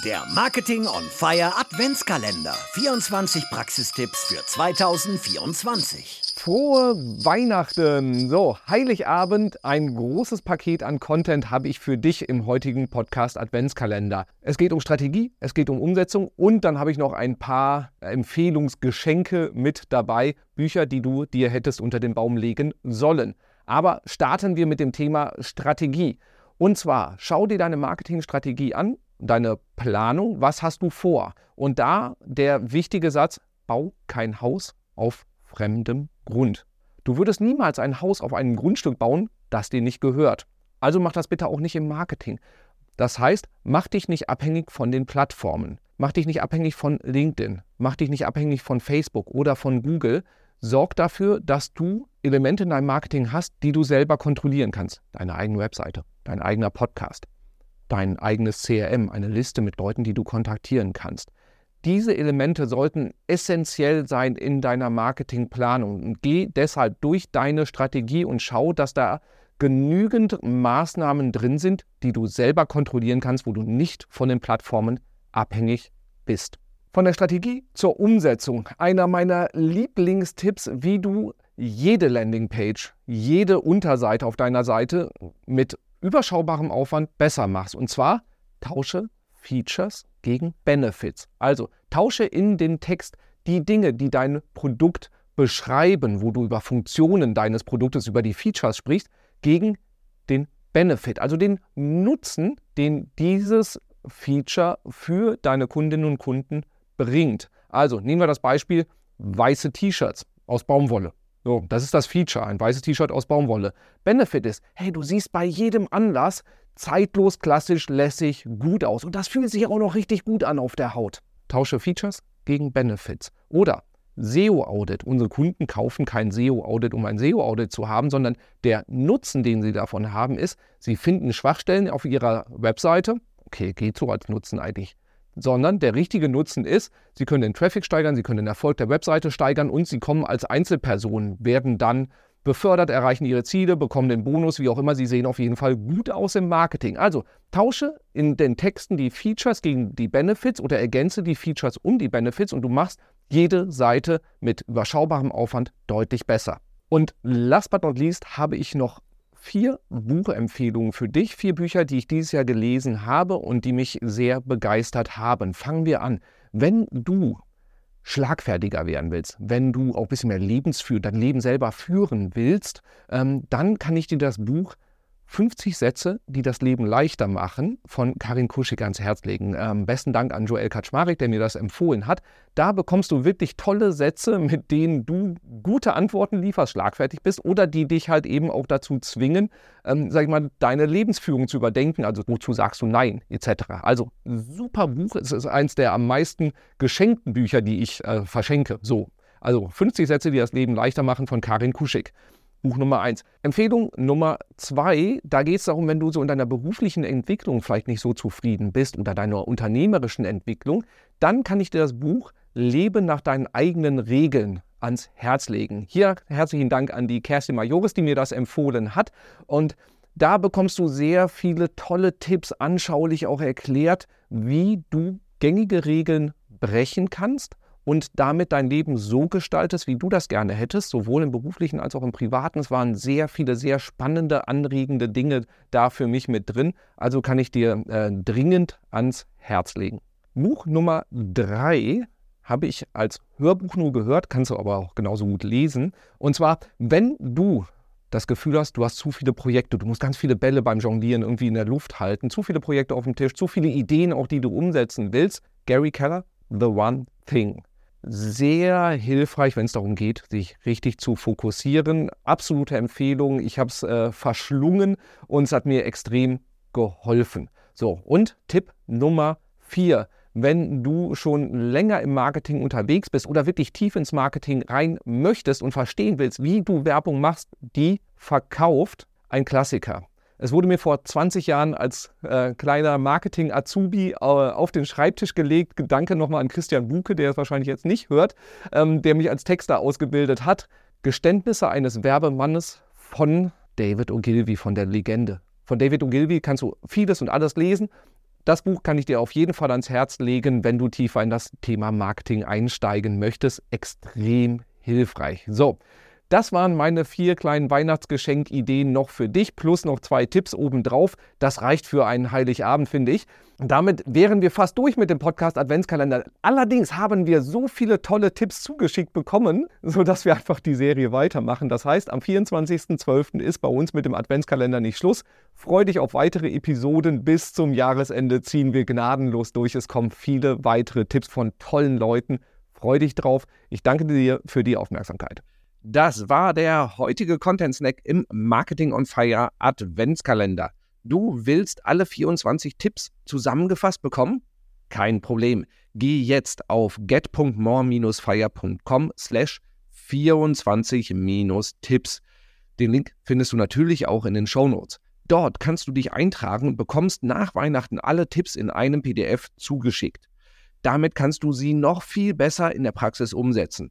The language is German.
Der Marketing on Fire Adventskalender. 24 Praxistipps für 2024. Frohe Weihnachten! So, Heiligabend, ein großes Paket an Content habe ich für dich im heutigen Podcast Adventskalender. Es geht um Strategie, es geht um Umsetzung und dann habe ich noch ein paar Empfehlungsgeschenke mit dabei, Bücher, die du dir hättest unter den Baum legen sollen. Aber starten wir mit dem Thema Strategie. Und zwar, schau dir deine Marketingstrategie an, deine Planung, was hast du vor? Und da der wichtige Satz, bau kein Haus auf fremdem Grund. Du würdest niemals ein Haus auf einem Grundstück bauen, das dir nicht gehört. Also mach das bitte auch nicht im Marketing. Das heißt, mach dich nicht abhängig von den Plattformen. Mach dich nicht abhängig von LinkedIn. Mach dich nicht abhängig von Facebook oder von Google. Sorg dafür, dass du Elemente in deinem Marketing hast, die du selber kontrollieren kannst. Deine eigene Webseite, dein eigener Podcast, dein eigenes CRM, eine Liste mit Leuten, die du kontaktieren kannst. Diese Elemente sollten essentiell sein in deiner Marketingplanung. geh deshalb durch deine Strategie und schau, dass da genügend Maßnahmen drin sind, die du selber kontrollieren kannst, wo du nicht von den Plattformen abhängig bist. Von der Strategie zur Umsetzung. Einer meiner Lieblingstipps, wie du jede Landingpage, jede Unterseite auf deiner Seite mit überschaubarem Aufwand besser machst. Und zwar tausche Features gegen Benefits. Also tausche in den Text die Dinge, die dein Produkt beschreiben, wo du über Funktionen deines Produktes, über die Features sprichst, gegen den Benefit, also den Nutzen, den dieses Feature für deine Kundinnen und Kunden bringt. Also nehmen wir das Beispiel weiße T-Shirts aus Baumwolle. So, das ist das Feature, ein weißes T-Shirt aus Baumwolle. Benefit ist, hey, du siehst bei jedem Anlass zeitlos, klassisch, lässig, gut aus. Und das fühlt sich auch noch richtig gut an auf der Haut. Tausche Features gegen Benefits. Oder SEO-Audit. Unsere Kunden kaufen kein SEO-Audit, um ein SEO-Audit zu haben, sondern der Nutzen, den sie davon haben, ist, sie finden Schwachstellen auf ihrer Webseite. Okay, geht so als Nutzen eigentlich sondern der richtige Nutzen ist, Sie können den Traffic steigern, Sie können den Erfolg der Webseite steigern und Sie kommen als Einzelperson, werden dann befördert, erreichen Ihre Ziele, bekommen den Bonus, wie auch immer. Sie sehen auf jeden Fall gut aus im Marketing. Also tausche in den Texten die Features gegen die Benefits oder ergänze die Features um die Benefits und du machst jede Seite mit überschaubarem Aufwand deutlich besser. Und last but not least habe ich noch vier Buchempfehlungen für dich, vier Bücher, die ich dieses Jahr gelesen habe und die mich sehr begeistert haben. Fangen wir an. Wenn du schlagfertiger werden willst, wenn du auch ein bisschen mehr Lebensführ, dein Leben selber führen willst, ähm, dann kann ich dir das Buch 50 Sätze, die das Leben leichter machen, von Karin Kuschig ans Herz legen. Ähm, besten Dank an Joel Kaczmarek, der mir das empfohlen hat. Da bekommst du wirklich tolle Sätze, mit denen du gute Antworten lieferst, schlagfertig bist oder die dich halt eben auch dazu zwingen, ähm, sag ich mal, deine Lebensführung zu überdenken. Also wozu sagst du Nein, etc. Also super Buch. Es ist eins der am meisten geschenkten Bücher, die ich äh, verschenke. So. Also 50 Sätze, die das Leben leichter machen von Karin Kuschig. Buch Nummer eins. Empfehlung Nummer zwei, da geht es darum, wenn du so in deiner beruflichen Entwicklung vielleicht nicht so zufrieden bist oder deiner unternehmerischen Entwicklung, dann kann ich dir das Buch Leben nach deinen eigenen Regeln ans Herz legen. Hier herzlichen Dank an die Kerstin Majoris, die mir das empfohlen hat. Und da bekommst du sehr viele tolle Tipps, anschaulich auch erklärt, wie du gängige Regeln brechen kannst und damit dein Leben so gestaltest, wie du das gerne hättest, sowohl im beruflichen als auch im privaten. Es waren sehr viele, sehr spannende, anregende Dinge da für mich mit drin. Also kann ich dir äh, dringend ans Herz legen. Buch Nummer drei habe ich als Hörbuch nur gehört, kannst du aber auch genauso gut lesen. Und zwar, wenn du das Gefühl hast, du hast zu viele Projekte, du musst ganz viele Bälle beim Jonglieren irgendwie in der Luft halten, zu viele Projekte auf dem Tisch, zu viele Ideen auch, die du umsetzen willst. Gary Keller, The One Thing sehr hilfreich, wenn es darum geht, sich richtig zu fokussieren. Absolute Empfehlung. Ich habe es äh, verschlungen und es hat mir extrem geholfen. So, und Tipp Nummer vier. Wenn du schon länger im Marketing unterwegs bist oder wirklich tief ins Marketing rein möchtest und verstehen willst, wie du Werbung machst, die verkauft ein Klassiker. Es wurde mir vor 20 Jahren als äh, kleiner Marketing-Azubi äh, auf den Schreibtisch gelegt. Danke nochmal an Christian Buke, der es wahrscheinlich jetzt nicht hört, ähm, der mich als Texter ausgebildet hat. Geständnisse eines Werbemannes von David Ogilvy, von der Legende. Von David Ogilvy kannst du vieles und alles lesen. Das Buch kann ich dir auf jeden Fall ans Herz legen, wenn du tiefer in das Thema Marketing einsteigen möchtest. Extrem hilfreich. So, das waren meine vier kleinen Weihnachtsgeschenkideen noch für dich, plus noch zwei Tipps obendrauf. Das reicht für einen Heiligabend, finde ich. Damit wären wir fast durch mit dem Podcast Adventskalender. Allerdings haben wir so viele tolle Tipps zugeschickt bekommen, sodass wir einfach die Serie weitermachen. Das heißt, am 24.12. ist bei uns mit dem Adventskalender nicht Schluss. Freu dich auf weitere Episoden. Bis zum Jahresende ziehen wir gnadenlos durch. Es kommen viele weitere Tipps von tollen Leuten. Freu dich drauf. Ich danke dir für die Aufmerksamkeit. Das war der heutige Content Snack im Marketing on Fire Adventskalender. Du willst alle 24 Tipps zusammengefasst bekommen? Kein Problem. Geh jetzt auf get.more-fire.com slash 24-Tipps. Den Link findest du natürlich auch in den Show Notes. Dort kannst du dich eintragen und bekommst nach Weihnachten alle Tipps in einem PDF zugeschickt. Damit kannst du sie noch viel besser in der Praxis umsetzen.